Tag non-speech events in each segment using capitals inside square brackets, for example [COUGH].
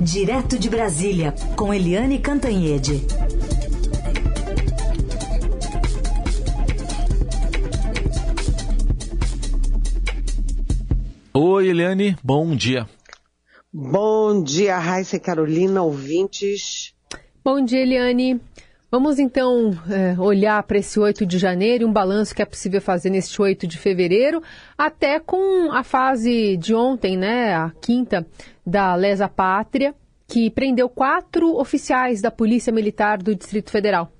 Direto de Brasília, com Eliane Cantanhede. Oi, Eliane, bom dia. Bom dia, Raíssa e Carolina, ouvintes. Bom dia, Eliane. Vamos então é, olhar para esse 8 de janeiro, um balanço que é possível fazer neste 8 de fevereiro, até com a fase de ontem, né, a quinta da Lesa Pátria, que prendeu quatro oficiais da Polícia Militar do Distrito Federal.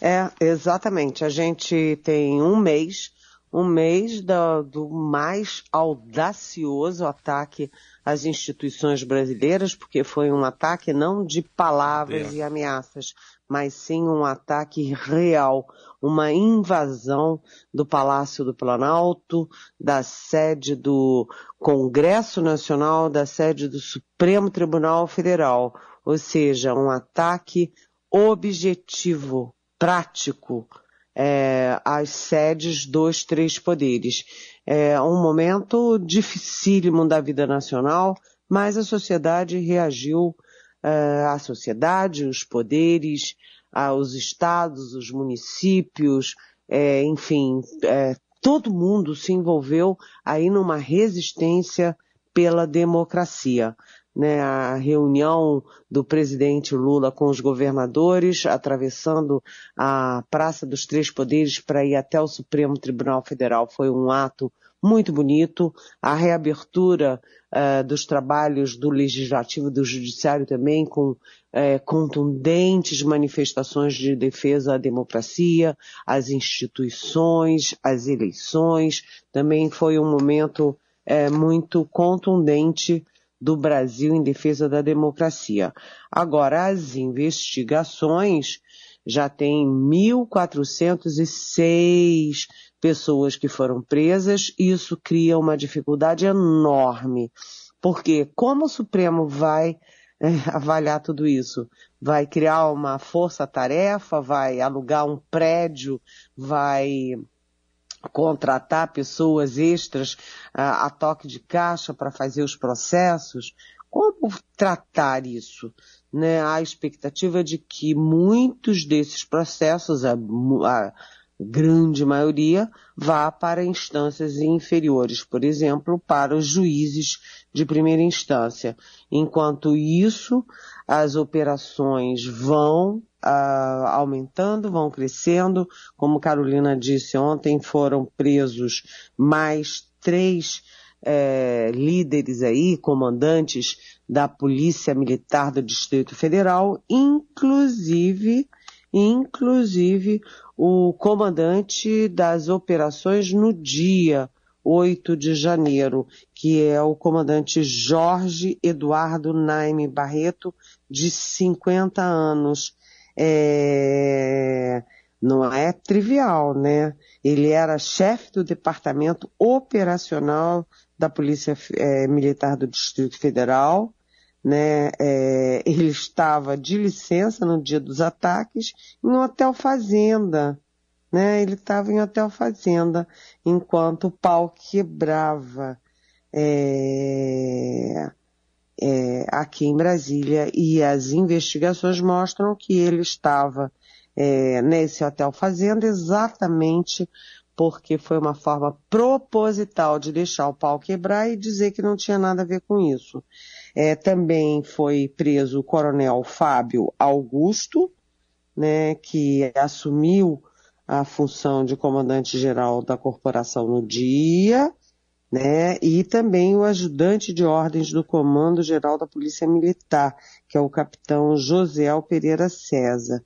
É, exatamente. A gente tem um mês, um mês do, do mais audacioso ataque às instituições brasileiras, porque foi um ataque não de palavras é. e ameaças, mas sim um ataque real, uma invasão do Palácio do Planalto, da sede do Congresso Nacional, da sede do Supremo Tribunal Federal, ou seja, um ataque objetivo, prático, é, às sedes dos três poderes. É um momento dificílimo da vida nacional, mas a sociedade reagiu à sociedade, os poderes, aos estados, os municípios, é, enfim, é, todo mundo se envolveu aí numa resistência pela democracia. Né, a reunião do presidente Lula com os governadores, atravessando a Praça dos Três Poderes para ir até o Supremo Tribunal Federal, foi um ato muito bonito. A reabertura uh, dos trabalhos do Legislativo e do Judiciário também com uh, contundentes manifestações de defesa à democracia, às instituições, às eleições. Também foi um momento uh, muito contundente do Brasil em defesa da democracia. Agora, as investigações já tem 1.406 pessoas que foram presas, e isso cria uma dificuldade enorme. Porque como o Supremo vai é, [LAUGHS] avaliar tudo isso? Vai criar uma força-tarefa, vai alugar um prédio, vai contratar pessoas extras a, a toque de caixa para fazer os processos? Como tratar isso? Né? A expectativa de que muitos desses processos, a, a grande maioria, vá para instâncias inferiores, por exemplo, para os juízes de primeira instância. Enquanto isso, as operações vão uh, aumentando, vão crescendo. Como Carolina disse ontem, foram presos mais três é, líderes aí, comandantes da Polícia Militar do Distrito Federal, inclusive, inclusive o comandante das operações no dia 8 de janeiro, que é o comandante Jorge Eduardo Naime Barreto, de 50 anos. É... Não é trivial, né? Ele era chefe do Departamento Operacional da Polícia é, Militar do Distrito Federal, né? É, ele estava de licença no dia dos ataques em um hotel fazenda, né? Ele estava em hotel fazenda enquanto o pau quebrava é, é, aqui em Brasília e as investigações mostram que ele estava é, nesse hotel fazenda exatamente porque foi uma forma proposital de deixar o pau quebrar e dizer que não tinha nada a ver com isso. É, também foi preso o coronel Fábio Augusto, né, que assumiu a função de comandante-geral da corporação no dia, né, e também o ajudante de ordens do Comando Geral da Polícia Militar, que é o capitão José Pereira César.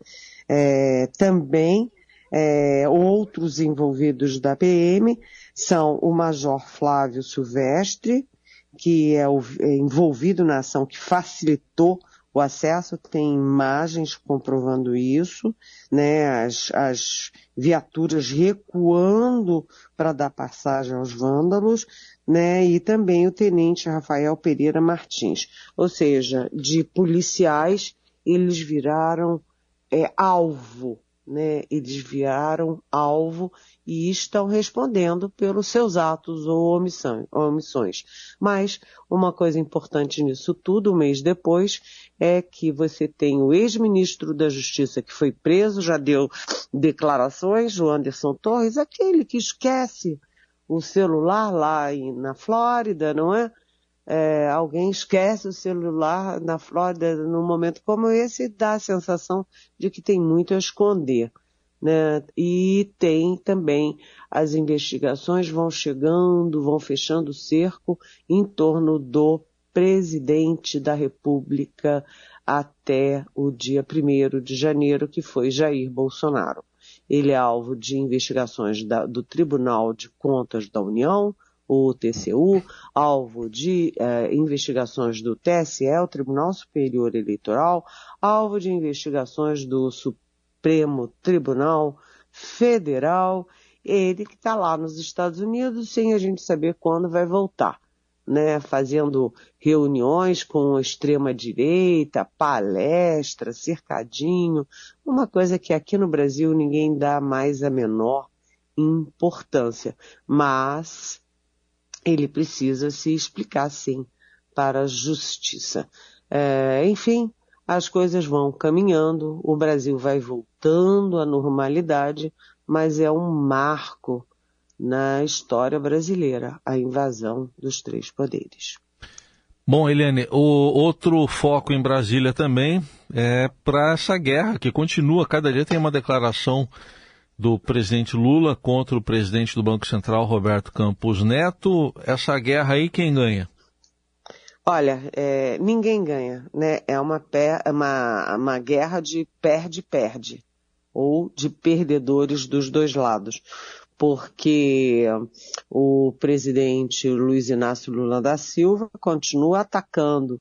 É, também é, outros envolvidos da PM são o Major Flávio Silvestre, que é, o, é envolvido na ação que facilitou o acesso, tem imagens comprovando isso, né, as, as viaturas recuando para dar passagem aos vândalos, né, e também o tenente Rafael Pereira Martins. Ou seja, de policiais, eles viraram é, alvo né, e desviaram alvo e estão respondendo pelos seus atos ou omissões. Mas uma coisa importante nisso tudo, um mês depois, é que você tem o ex-ministro da Justiça que foi preso, já deu declarações, o Anderson Torres, aquele que esquece o celular lá na Flórida, não é? É? alguém esquece o celular na Flórida num momento como esse dá a sensação de que tem muito a esconder. Né? E tem também as investigações vão chegando, vão fechando o cerco em torno do presidente da República até o dia 1 de janeiro, que foi Jair Bolsonaro. Ele é alvo de investigações da, do Tribunal de Contas da União, o TCU, alvo de eh, investigações do TSE, o Tribunal Superior Eleitoral, alvo de investigações do Supremo Tribunal Federal, ele que está lá nos Estados Unidos sem a gente saber quando vai voltar, né? Fazendo reuniões com a extrema direita, palestra, cercadinho, uma coisa que aqui no Brasil ninguém dá mais a menor importância, mas ele precisa se explicar sim para a justiça. É, enfim, as coisas vão caminhando, o Brasil vai voltando à normalidade, mas é um marco na história brasileira, a invasão dos três poderes. Bom, Eliane, o outro foco em Brasília também é para essa guerra que continua. Cada dia tem uma declaração do presidente Lula contra o presidente do Banco Central, Roberto Campos Neto. Essa guerra aí, quem ganha? Olha, é, ninguém ganha, né? É uma, uma, uma guerra de perde-perde, ou de perdedores dos dois lados. Porque o presidente Luiz Inácio Lula da Silva continua atacando.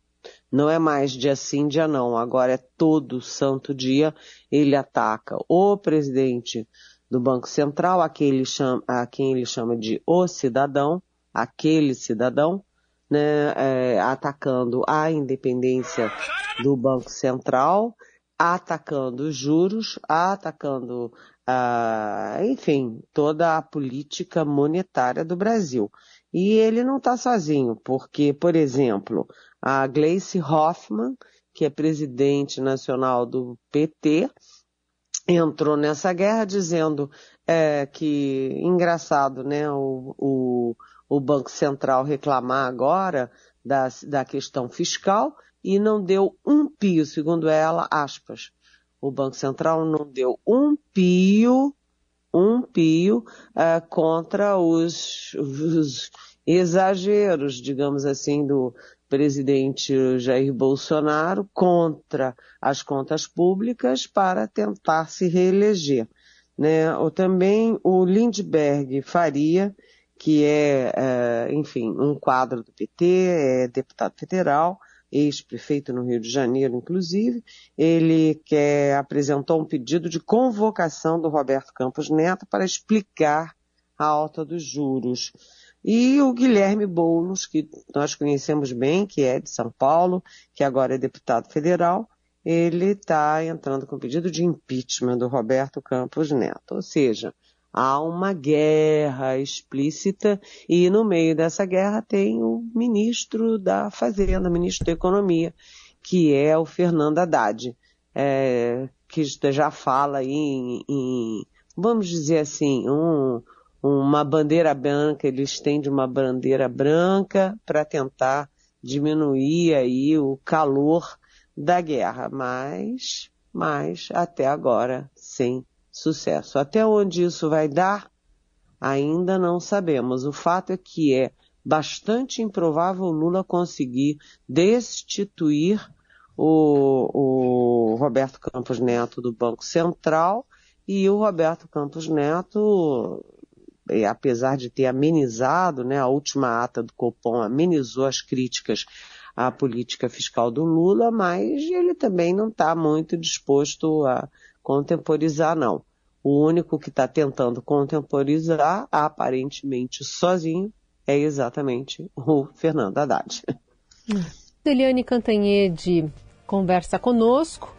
Não é mais dia sim, dia não. Agora é todo santo dia ele ataca o presidente do Banco Central, a quem ele chama, a quem ele chama de o cidadão, aquele cidadão, né, é, atacando a independência do Banco Central, atacando os juros, atacando, ah, enfim, toda a política monetária do Brasil. E ele não está sozinho, porque, por exemplo, a Gleice Hoffmann, que é presidente nacional do PT, entrou nessa guerra dizendo é, que, engraçado, né, o, o o Banco Central reclamar agora da, da questão fiscal e não deu um pio, segundo ela, aspas. O Banco Central não deu um pio, um pio uh, contra os, os exageros, digamos assim, do presidente Jair Bolsonaro contra as contas públicas para tentar se reeleger. Né? Ou também o Lindbergh Faria, que é, é, enfim, um quadro do PT, é deputado federal, ex-prefeito no Rio de Janeiro, inclusive. Ele quer, apresentou um pedido de convocação do Roberto Campos Neto para explicar a alta dos juros. E o Guilherme Boulos, que nós conhecemos bem, que é de São Paulo, que agora é deputado federal, ele está entrando com pedido de impeachment do Roberto Campos Neto. Ou seja, há uma guerra explícita e no meio dessa guerra tem o ministro da Fazenda, ministro da Economia, que é o Fernando Haddad, é, que já fala em, em vamos dizer assim, um, uma bandeira branca, ele estende uma bandeira branca para tentar diminuir aí o calor da guerra, mas, mas até agora sem sucesso. Até onde isso vai dar, ainda não sabemos. O fato é que é bastante improvável Lula conseguir destituir o, o Roberto Campos Neto do Banco Central e o Roberto Campos Neto, apesar de ter amenizado, né, a última ata do Copom amenizou as críticas à política fiscal do Lula, mas ele também não está muito disposto a contemporizar, não. O único que está tentando contemporizar, aparentemente sozinho, é exatamente o Fernando Haddad. [LAUGHS] Eliane Cantanhede conversa conosco.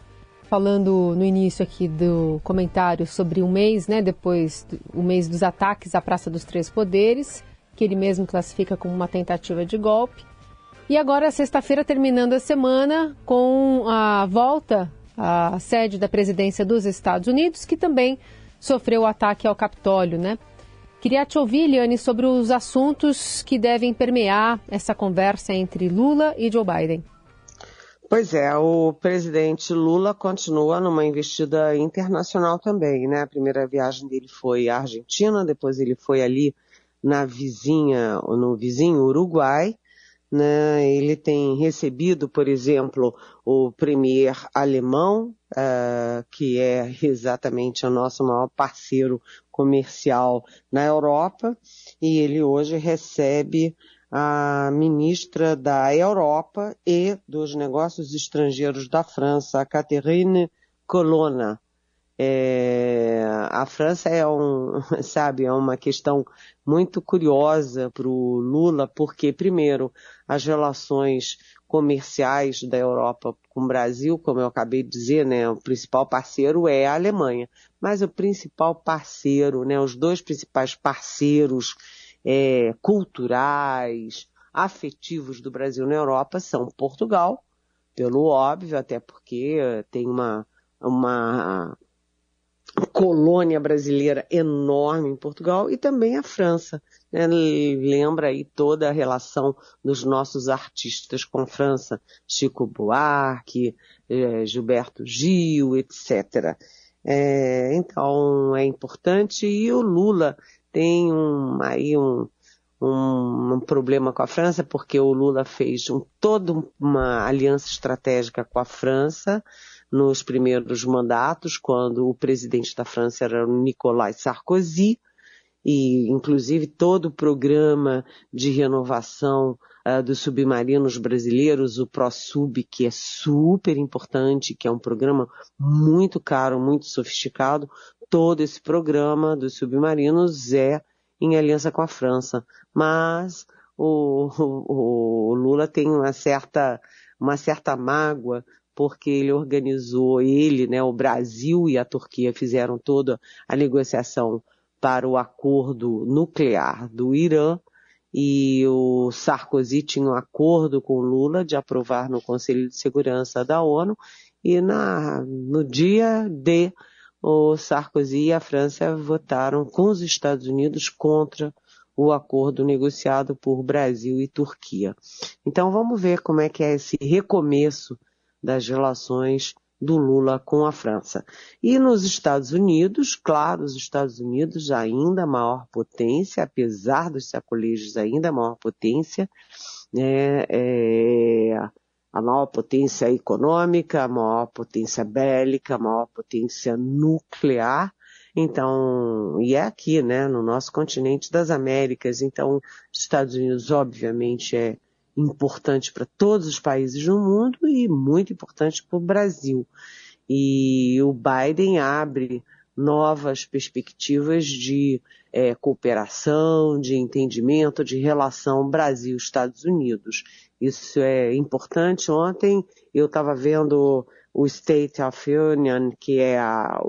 falando no início aqui do comentário sobre um mês, né, depois o mês dos ataques à Praça dos Três Poderes, que ele mesmo classifica como uma tentativa de golpe. E agora, sexta-feira, terminando a semana, com a volta à sede da presidência dos Estados Unidos, que também sofreu o ataque ao Capitólio, né? Queria te ouvir, Liane, sobre os assuntos que devem permear essa conversa entre Lula e Joe Biden. Pois é, o presidente Lula continua numa investida internacional também, né? A primeira viagem dele foi à Argentina, depois ele foi ali na vizinha, no vizinho Uruguai, né? Ele tem recebido, por exemplo, o premier alemão, uh, que é exatamente o nosso maior parceiro comercial na Europa, e ele hoje recebe a ministra da Europa e dos Negócios Estrangeiros da França, Catherine Colonna. É, a França é um, [LAUGHS] sabe, é uma questão muito curiosa para o Lula, porque primeiro as relações comerciais da Europa com o Brasil, como eu acabei de dizer, né, o principal parceiro é a Alemanha, mas o principal parceiro, né, os dois principais parceiros é, culturais, afetivos do Brasil na Europa são Portugal, pelo óbvio, até porque tem uma, uma colônia brasileira enorme em Portugal e também a França. Né? Lembra aí toda a relação dos nossos artistas com a França, Chico Buarque, eh, Gilberto Gil, etc. É, então é importante e o Lula tem um, aí um, um, um, problema com a França, porque o Lula fez um, toda uma aliança estratégica com a França nos primeiros mandatos, quando o presidente da França era o Nicolas Sarkozy, e inclusive todo o programa de renovação uh, dos submarinos brasileiros, o ProSub, que é super importante, que é um programa muito caro, muito sofisticado, todo esse programa dos submarinos é em aliança com a França. Mas o, [LAUGHS] o, o Lula tem uma certa, uma certa mágoa porque ele organizou, ele, né, o Brasil e a Turquia fizeram toda a negociação para o acordo nuclear do Irã e o Sarkozy tinha um acordo com Lula de aprovar no Conselho de Segurança da ONU e na, no dia de o Sarkozy e a França votaram com os Estados Unidos contra o acordo negociado por Brasil e Turquia. Então vamos ver como é que é esse recomeço das relações do Lula com a França. E nos Estados Unidos, claro, os Estados Unidos ainda a maior potência, apesar dos sacolejos ainda a maior potência, né, é, a maior potência econômica, a maior potência bélica, a maior potência nuclear. Então, e é aqui, né, no nosso continente das Américas. Então, os Estados Unidos, obviamente, é importante para todos os países do mundo e muito importante para o Brasil. E o Biden abre novas perspectivas de é, cooperação, de entendimento, de relação Brasil-Estados Unidos. Isso é importante. Ontem eu estava vendo o State of Union, que é a,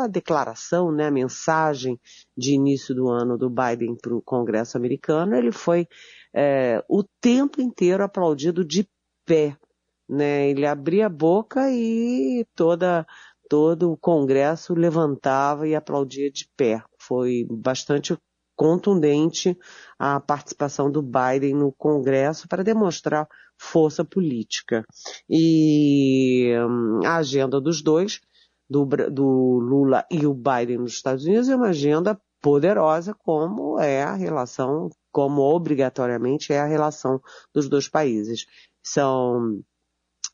a declaração, né, a mensagem de início do ano do Biden para o Congresso americano. Ele foi é, o tempo inteiro aplaudido de pé. Né? Ele abria a boca e toda, todo o Congresso levantava e aplaudia de pé. Foi bastante contundente a participação do Biden no Congresso para demonstrar força política. E hum, a agenda dos dois, do, do Lula e o Biden nos Estados Unidos, é uma agenda poderosa, como é a relação, como obrigatoriamente é a relação dos dois países. São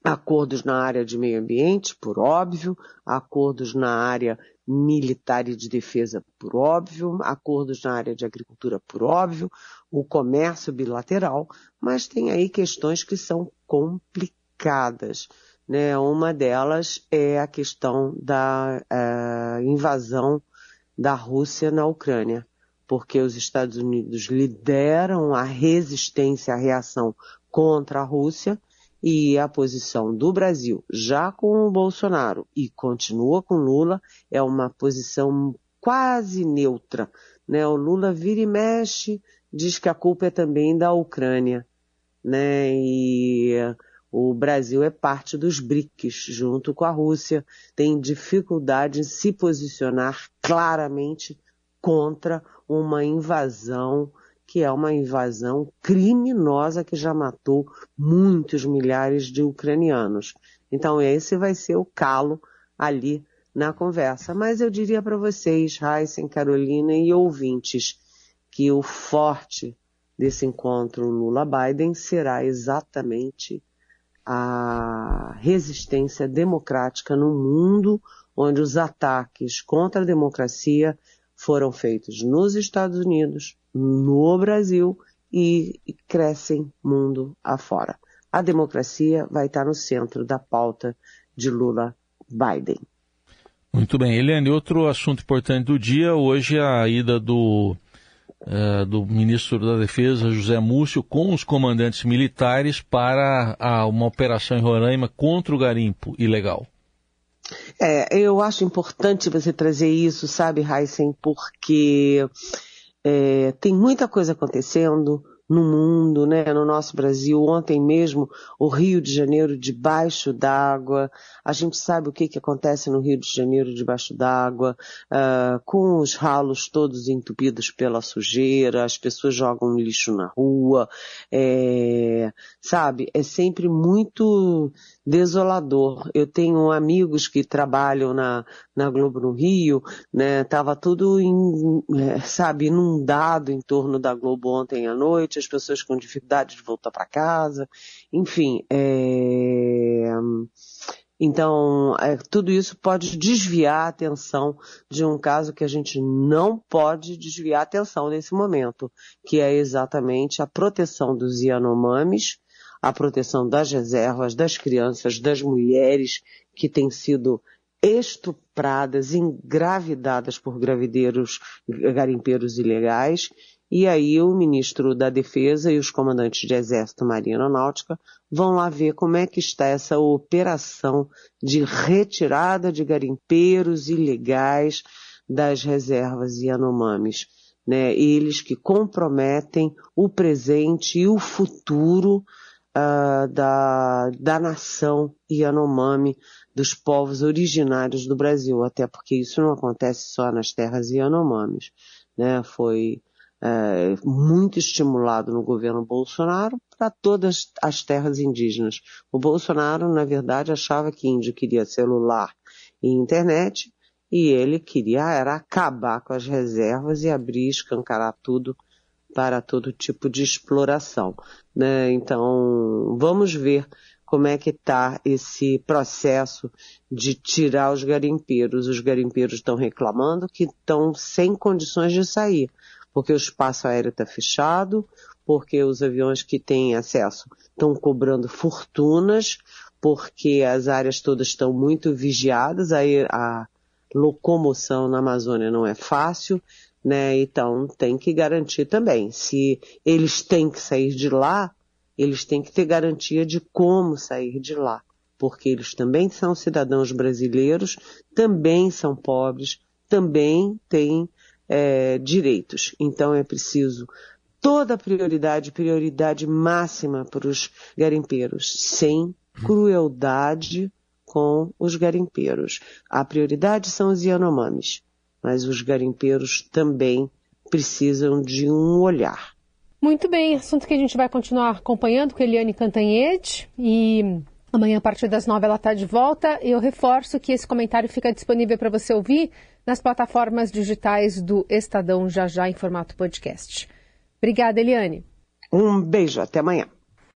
acordos na área de meio ambiente, por óbvio, acordos na área militar e de defesa, por óbvio, acordos na área de agricultura, por óbvio, o comércio bilateral, mas tem aí questões que são complicadas. Né? Uma delas é a questão da uh, invasão da Rússia na Ucrânia, porque os Estados Unidos lideram a resistência, a reação contra a Rússia, E a posição do Brasil, já com o Bolsonaro e continua com Lula, é uma posição quase neutra. Né? O Lula vira e mexe, diz que a culpa é também da Ucrânia. Né? E o Brasil é parte dos BRICS, junto com a Rússia, tem dificuldade em se posicionar claramente contra uma invasão que é uma invasão criminosa que já matou muitos milhares de ucranianos. Então esse vai ser o calo ali na conversa. Mas eu diria para vocês, Heisen, Carolina e ouvintes, que o forte desse encontro Lula-Biden será exatamente a resistência democrática no mundo onde os ataques contra a democracia foram feitos nos Estados Unidos, no Brasil e crescem mundo afora. A democracia vai estar no centro da pauta de Lula Biden. Muito bem. Eliane, outro assunto importante do dia, hoje a ida do uh, do ministro da Defesa, José Múcio, com os comandantes militares para a, uma operação em Roraima contra o garimpo ilegal. É, eu acho importante você trazer isso, sabe, Heisen, porque é, tem muita coisa acontecendo, no mundo, né, no nosso Brasil. Ontem mesmo, o Rio de Janeiro debaixo d'água. A gente sabe o que, que acontece no Rio de Janeiro debaixo d'água, uh, com os ralos todos entupidos pela sujeira, as pessoas jogam lixo na rua, é, sabe? É sempre muito desolador. Eu tenho amigos que trabalham na, na Globo no Rio, né? Tava tudo, em, é, sabe, inundado em torno da Globo ontem à noite, as pessoas com dificuldade de voltar para casa, enfim, é... Então, é, tudo isso pode desviar a atenção de um caso que a gente não pode desviar a atenção nesse momento, que é exatamente a proteção dos Yanomamis, a proteção das reservas, das crianças, das mulheres que têm sido estupradas, engravidadas por gravideiros, garimpeiros ilegais. E aí o ministro da Defesa e os comandantes de Exército, Marinha Aeronáutica vão lá ver como é que está essa operação de retirada de garimpeiros ilegais das reservas Yanomamis. Né? Eles que comprometem o presente e o futuro uh, da, da nação Yanomami, dos povos originários do Brasil, até porque isso não acontece só nas terras Yanomamis, né? Foi uh, muito estimulado no governo Bolsonaro para todas as terras indígenas. O Bolsonaro, na verdade, achava que índio queria celular e internet, e ele queria era acabar com as reservas e abrir, escancarar tudo para todo tipo de exploração. Né? Então, vamos ver como é que está esse processo de tirar os garimpeiros. Os garimpeiros estão reclamando que estão sem condições de sair, porque o espaço aéreo está fechado, porque os aviões que têm acesso estão cobrando fortunas, porque as áreas todas estão muito vigiadas, a, a locomoção na Amazônia não é fácil, né? Então tem que garantir também. Se eles têm que sair de lá, eles têm que ter garantia de como sair de lá, porque eles também são cidadãos brasileiros, também são pobres, também têm é, direitos. Então é preciso toda a prioridade, prioridade máxima para os garimpeiros, sem crueldade com os garimpeiros. A prioridade são os Yanomamis mas os garimpeiros também precisam de um olhar. Muito bem, assunto que a gente vai continuar acompanhando com Eliane Cantanhede e amanhã a partir das nove ela está de volta. Eu reforço que esse comentário fica disponível para você ouvir nas plataformas digitais do Estadão já já em formato podcast. Obrigada, Eliane. Um beijo, até amanhã.